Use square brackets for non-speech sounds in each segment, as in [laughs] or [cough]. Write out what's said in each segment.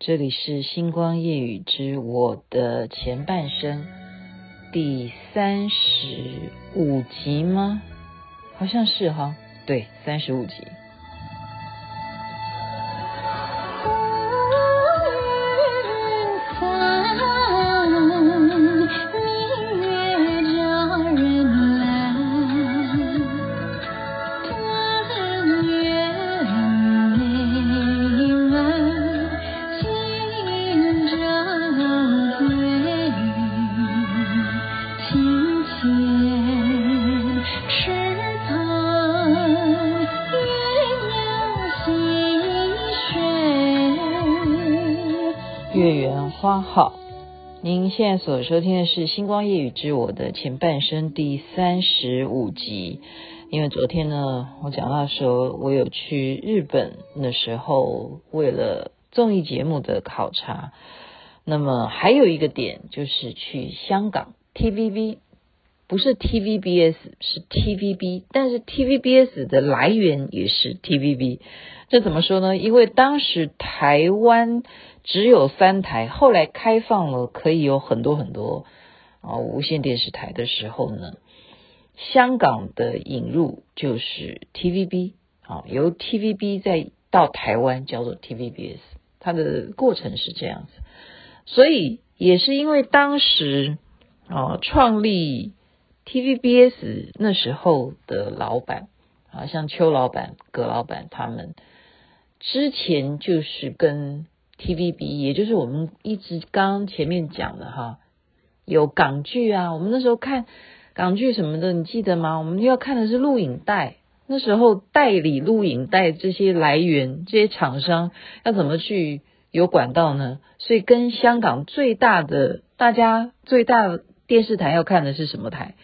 这里是星光夜雨之我的前半生第三十五集吗？好像是哈，对，三十五集。花好，您现在所收听的是《星光夜语之我的前半生》第三十五集。因为昨天呢，我讲到说，我有去日本的时候，为了综艺节目的考察。那么还有一个点就是去香港 TVB，不是 TVBS，是 TVB，但是 TVBS 的来源也是 TVB。这怎么说呢？因为当时台湾。只有三台，后来开放了可以有很多很多啊无线电视台的时候呢，香港的引入就是 TVB 啊，由 TVB 再到台湾叫做 TVBS，它的过程是这样子，所以也是因为当时啊创立 TVBS 那时候的老板啊，像邱老板、葛老板他们之前就是跟 TVB，也就是我们一直刚前面讲的哈，有港剧啊，我们那时候看港剧什么的，你记得吗？我们要看的是录影带，那时候代理录影带这些来源，这些厂商要怎么去有管道呢？所以跟香港最大的，大家最大电视台要看的是什么台？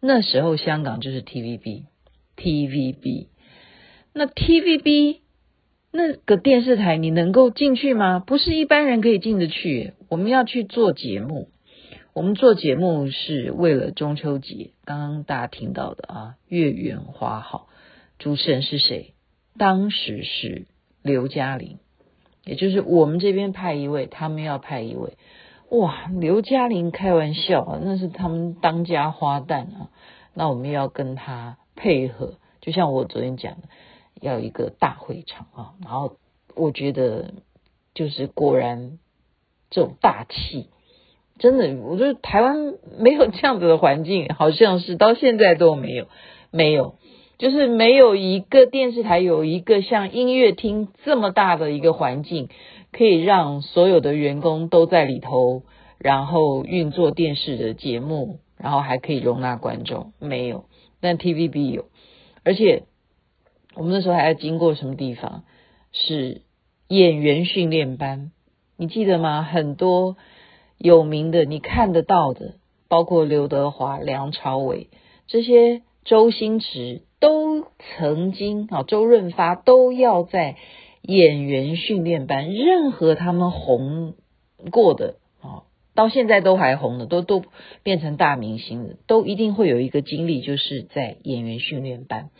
那时候香港就是 TVB，TVB，那 TVB。那个电视台你能够进去吗？不是一般人可以进得去。我们要去做节目，我们做节目是为了中秋节。刚刚大家听到的啊，月圆花好，主持人是谁？当时是刘嘉玲，也就是我们这边派一位，他们要派一位。哇，刘嘉玲开玩笑啊，那是他们当家花旦啊。那我们要跟他配合，就像我昨天讲的。要一个大会场啊，然后我觉得就是果然这种大气，真的，我觉得台湾没有这样子的环境，好像是到现在都没有，没有，就是没有一个电视台有一个像音乐厅这么大的一个环境，可以让所有的员工都在里头，然后运作电视的节目，然后还可以容纳观众，没有，但 TVB 有，而且。我们那时候还要经过什么地方？是演员训练班，你记得吗？很多有名的，你看得到的，包括刘德华、梁朝伟这些，周星驰都曾经啊，周润发都要在演员训练班。任何他们红过的啊，到现在都还红的，都都变成大明星的，都一定会有一个经历，就是在演员训练班。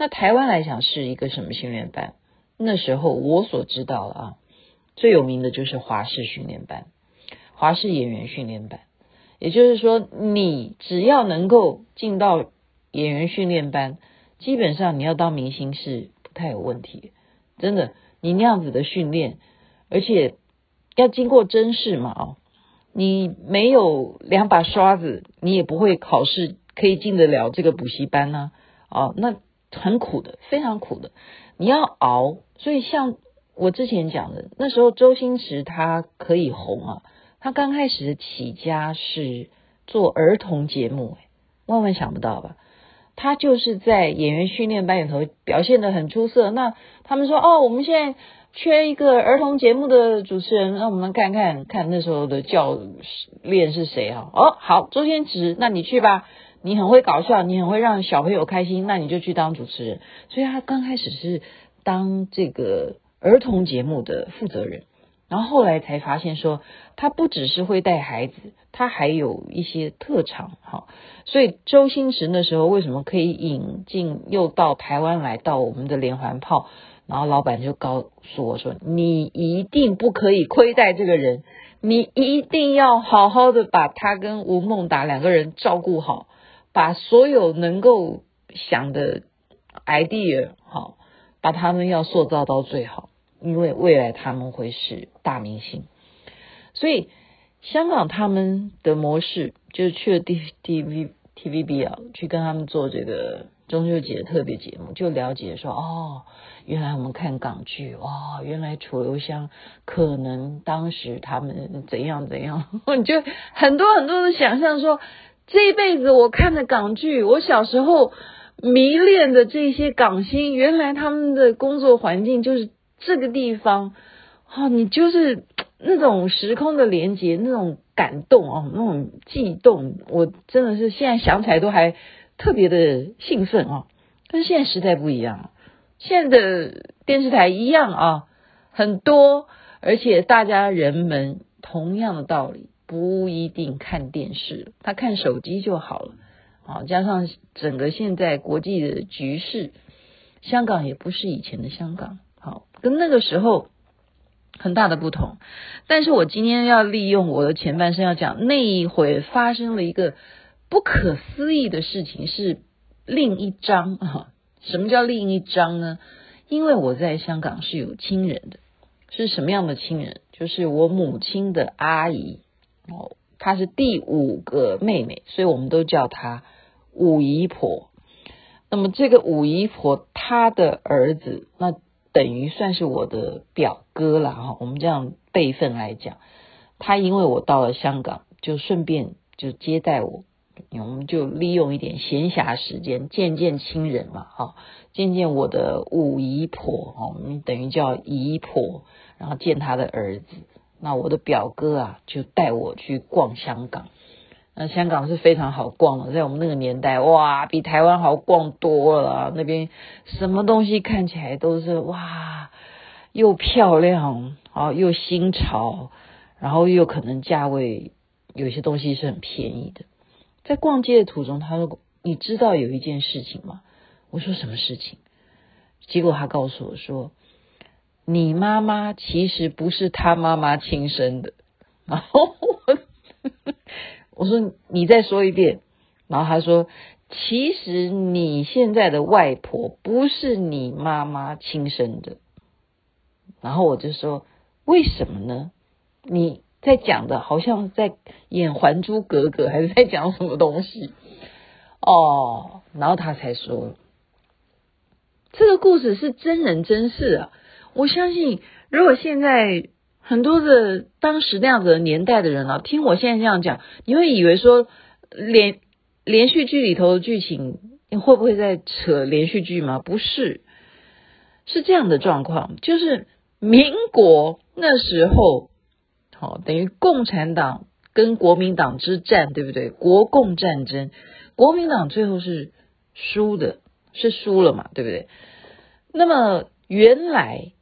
那台湾来讲是一个什么训练班？那时候我所知道的啊，最有名的就是华视训练班，华视演员训练班。也就是说，你只要能够进到演员训练班，基本上你要当明星是不太有问题。真的，你那样子的训练，而且要经过甄试嘛，哦，你没有两把刷子，你也不会考试可以进得了这个补习班呢，哦，那。很苦的，非常苦的，你要熬。所以像我之前讲的，那时候周星驰他可以红啊，他刚开始起家是做儿童节目，万万想不到吧？他就是在演员训练班里头表现得很出色。那他们说，哦，我们现在缺一个儿童节目的主持人，那我们看看看那时候的教练是谁啊？哦，好，周星驰，那你去吧。你很会搞笑，你很会让小朋友开心，那你就去当主持人。所以他刚开始是当这个儿童节目的负责人，然后后来才发现说，他不只是会带孩子，他还有一些特长。哈，所以周星驰那时候为什么可以引进又到台湾来到我们的连环炮？然后老板就告诉我说：“你一定不可以亏待这个人，你一定要好好的把他跟吴孟达两个人照顾好，把所有能够想的 idea 好，把他们要塑造到最好，因为未来他们会是大明星。所以香港他们的模式就是去了 T T V T V B 啊，去跟他们做这个。”中秋节特别节目，就了解说哦，原来我们看港剧哇，原来楚留香可能当时他们怎样怎样，你 [laughs] 就很多很多的想象说，这一辈子我看的港剧，我小时候迷恋的这些港星，原来他们的工作环境就是这个地方，哦，你就是那种时空的连接，那种感动哦，那种悸动，我真的是现在想起来都还。特别的兴奋啊！但是现在时代不一样，现在的电视台一样啊，很多，而且大家人们同样的道理，不一定看电视，他看手机就好了啊。加上整个现在国际的局势，香港也不是以前的香港，好，跟那个时候很大的不同。但是我今天要利用我的前半生要讲那一回发生了一个。不可思议的事情是另一章啊！什么叫另一章呢？因为我在香港是有亲人的，是什么样的亲人？就是我母亲的阿姨哦，她是第五个妹妹，所以我们都叫她五姨婆。那么这个五姨婆她的儿子，那等于算是我的表哥了哈。我们这样辈分来讲，他因为我到了香港，就顺便就接待我。我们就利用一点闲暇时间见见亲人嘛，哈，见见我的五姨婆，哦，我们等于叫姨婆，然后见他的儿子。那我的表哥啊，就带我去逛香港。那香港是非常好逛的，在我们那个年代，哇，比台湾好逛多了。那边什么东西看起来都是哇，又漂亮啊，又新潮，然后又可能价位有些东西是很便宜的。在逛街的途中，他说：“你知道有一件事情吗？”我说：“什么事情？”结果他告诉我说：“你妈妈其实不是他妈妈亲生的。”然后我 [laughs] 我说：“你再说一遍。”然后他说：“其实你现在的外婆不是你妈妈亲生的。”然后我就说：“为什么呢？”你。在讲的好像在演《还珠格格》，还是在讲什么东西？哦，然后他才说，这个故事是真人真事啊！我相信，如果现在很多的当时那样子的年代的人啊，听我现在这样讲，你会以为说连连续剧里头的剧情，你会不会在扯连续剧吗？不是，是这样的状况，就是民国那时候。好，等于共产党跟国民党之战，对不对？国共战争，国民党最后是输的，是输了嘛，对不对？那么原来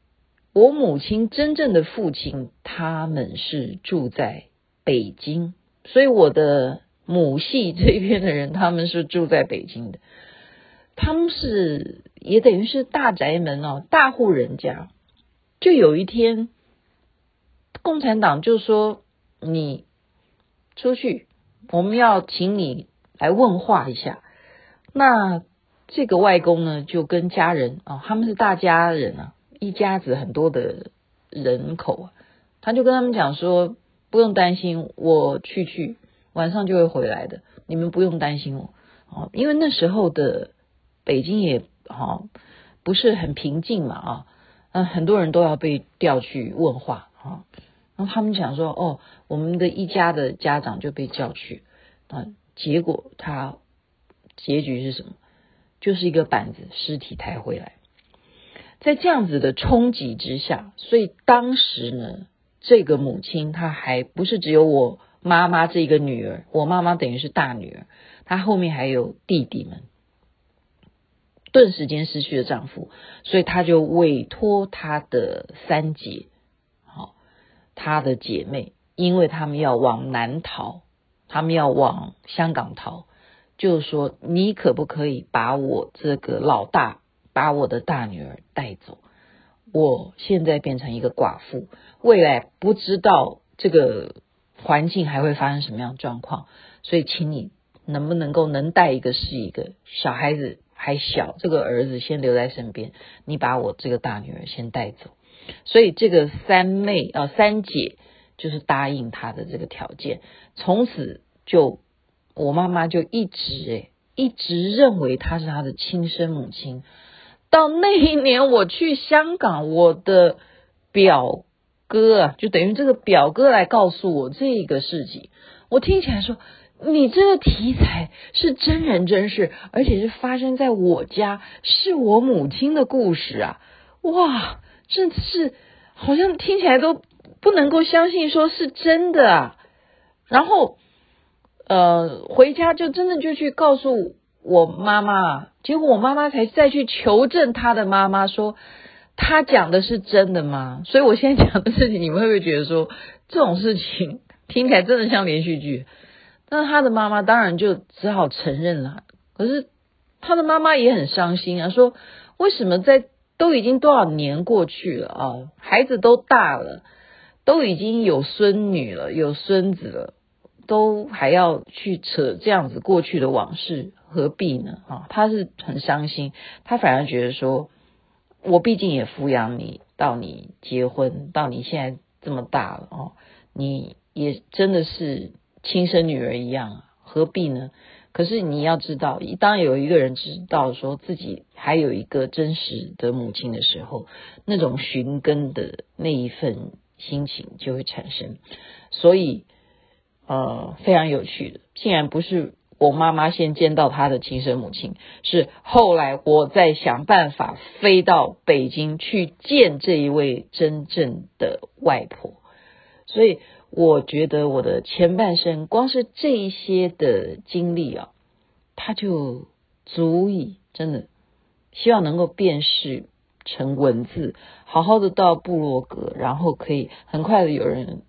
我母亲真正的父亲他们是住在北京，所以我的母系这边的人他们是住在北京的，他们是也等于是大宅门哦，大户人家，就有一天。共产党就说：“你出去，我们要请你来问话一下。”那这个外公呢，就跟家人啊、哦，他们是大家人啊，一家子很多的人口啊，他就跟他们讲说：“不用担心，我去去，晚上就会回来的，你们不用担心我。”哦，因为那时候的北京也哈、哦、不是很平静嘛啊，嗯，很多人都要被调去问话啊。然后他们讲说：“哦，我们的一家的家长就被叫去，啊，结果他结局是什么？就是一个板子尸体抬回来。在这样子的冲击之下，所以当时呢，这个母亲她还不是只有我妈妈这个女儿，我妈妈等于是大女儿，她后面还有弟弟们，顿时间失去了丈夫，所以她就委托她的三姐。”好她的姐妹，因为他们要往南逃，他们要往香港逃，就是说，你可不可以把我这个老大，把我的大女儿带走？我现在变成一个寡妇，未来不知道这个环境还会发生什么样的状况，所以请你能不能够能带一个是一个，小孩子还小，这个儿子先留在身边，你把我这个大女儿先带走。所以这个三妹啊、三姐就是答应他的这个条件，从此就我妈妈就一直诶一直认为她是她的亲生母亲。到那一年我去香港，我的表哥啊，就等于这个表哥来告诉我这个事情。我听起来说，你这个题材是真人真事，而且是发生在我家，是我母亲的故事啊！哇，这是好像听起来都不能够相信，说是真的啊。然后，呃，回家就真的就去告诉。我妈妈，结果我妈妈才再去求证她的妈妈，说她讲的是真的吗？所以我现在讲的事情，你们会不会觉得说这种事情听起来真的像连续剧？但是她的妈妈当然就只好承认了。可是她的妈妈也很伤心啊，说为什么在都已经多少年过去了啊，孩子都大了，都已经有孙女了，有孙子了。都还要去扯这样子过去的往事，何必呢？啊，他是很伤心，他反而觉得说，我毕竟也抚养你到你结婚，到你现在这么大了哦，你也真的是亲生女儿一样啊，何必呢？可是你要知道，当有一个人知道说自己还有一个真实的母亲的时候，那种寻根的那一份心情就会产生，所以。呃，非常有趣的，竟然不是我妈妈先见到她的亲生母亲，是后来我再想办法飞到北京去见这一位真正的外婆。所以我觉得我的前半生，光是这一些的经历啊，它就足以真的希望能够辨识成文字，好好的到部落格，然后可以很快的有人。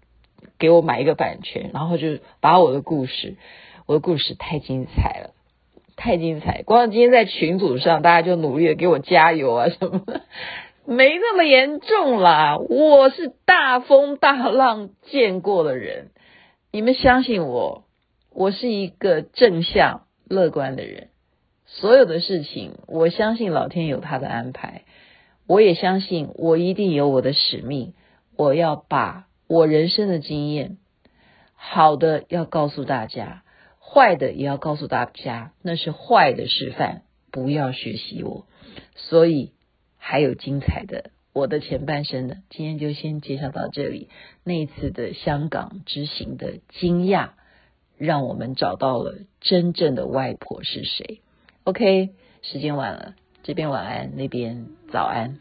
给我买一个版权，然后就把我的故事，我的故事太精彩了，太精彩！光今天在群组上，大家就努力的给我加油啊什么的，没那么严重啦。我是大风大浪见过的人，你们相信我，我是一个正向乐观的人。所有的事情，我相信老天有他的安排，我也相信我一定有我的使命，我要把。我人生的经验，好的要告诉大家，坏的也要告诉大家，那是坏的示范，不要学习我。所以还有精彩的我的前半生呢，今天就先介绍到这里。那一次的香港之行的惊讶，让我们找到了真正的外婆是谁。OK，时间晚了，这边晚安，那边早安。